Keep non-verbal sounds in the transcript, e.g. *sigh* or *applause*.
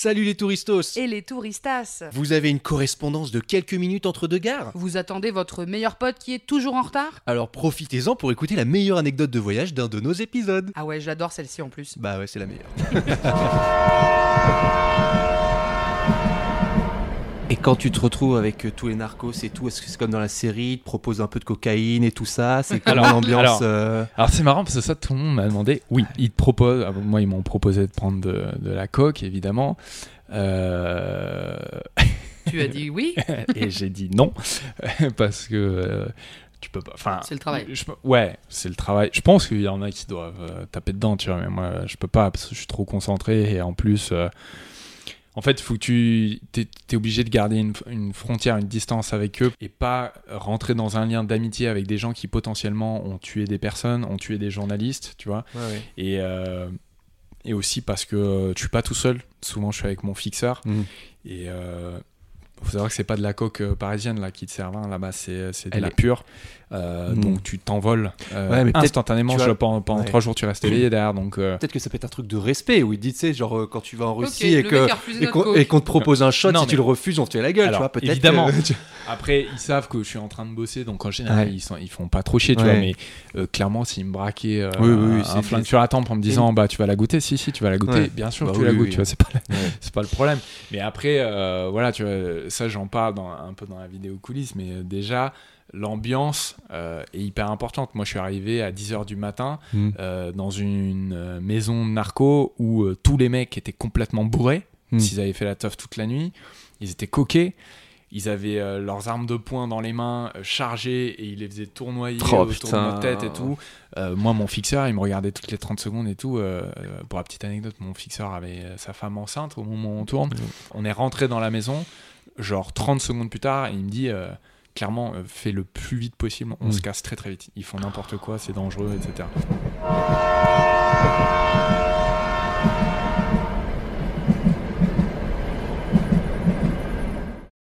Salut les touristos Et les touristas Vous avez une correspondance de quelques minutes entre deux gares? Vous attendez votre meilleur pote qui est toujours en retard? Alors profitez-en pour écouter la meilleure anecdote de voyage d'un de nos épisodes. Ah ouais, j'adore celle-ci en plus. Bah ouais, c'est la meilleure. *laughs* Quand tu te retrouves avec euh, tous les narcos et tout, est-ce que c'est comme dans la série, ils te proposent un peu de cocaïne et tout ça C'est comme Alors, l'ambiance alors, euh, Alors c'est marrant parce que ça tout le monde m'a demandé. Oui, ils te proposent. ah, Moi ils m'ont proposé de prendre de, de la coke évidemment. Euh, Tu as dit oui *laughs* et j'ai dit non parce que euh, tu peux pas. Enfin, C'est le travail. je ouais, c'est le travail. Je pense qu'il y en a qui doivent euh, taper dedans, tu vois. Mais moi je peux pas parce que je suis trop concentré et en plus. Euh, en fait, faut que tu t'es, t'es obligé de garder une, une frontière, une distance avec eux et pas rentrer dans un lien d'amitié avec des gens qui potentiellement ont tué des personnes, ont tué des journalistes, tu vois. ouais, ouais. Et, euh, et aussi parce que je suis pas tout seul. Souvent, je suis avec mon fixeur. Mhm. Et euh, faut savoir que c'est pas de la coke euh, parisienne là qui te sert. hein. Là-bas, c'est c'est de Elle la est- pure. Euh, Mhm. Donc tu t'envoles euh, Ouais, mais peut-être, instantanément. tu vois, je- pendant pendant ouais. trois jours, tu restes éveillé derrière. Donc euh, Peut-être que ça peut être un truc de respect où ils disent, tu sais, genre euh, quand tu vas en Russie et que qu'on, coke. et qu'on te propose un shot, Non, si tu le refuses, on te fait la gueule, Alors, tu vois, peut-être. évidemment. que- tu- *laughs* Après, ils savent que je suis en train de bosser, donc en général, Ouais. ils, sont, ils font pas trop chier, tu Ouais. vois. Mais euh, clairement, s'ils me braquaient euh, Oui, oui, oui, un c'est- flingue c'est- sur la tempe en me disant, bah, tu vas la goûter, si, si, tu vas la goûter. Bien sûr Bah que tu la goûtes, oui. tu vois, c'est pas, c'est le problème. Mais après, euh, voilà, tu vois, ça, j'en parle dans, un peu dans la vidéo coulisses, mais euh, déjà, l'ambiance euh, est hyper importante. Moi, je suis arrivé à 10h du matin Mm. euh, dans une maison de narco où euh, tous les mecs étaient complètement bourrés, Mm. s'ils avaient fait la teuf toute la nuit. Ils étaient coqués. Ils avaient leurs armes de poing dans les mains, chargées, et ils les faisaient tournoyer Oh, autour de notre tête et tout. Moi, mon fixeur, il me regardait toutes les 30 secondes et tout. Pour la petite anecdote, mon fixeur avait sa femme enceinte au moment où on tourne. On est rentré dans la maison, genre 30 secondes plus tard, et il me dit euh, clairement, euh, fais le plus vite possible, on Mm. se casse très très vite. Ils font n'importe quoi, c'est dangereux, etc.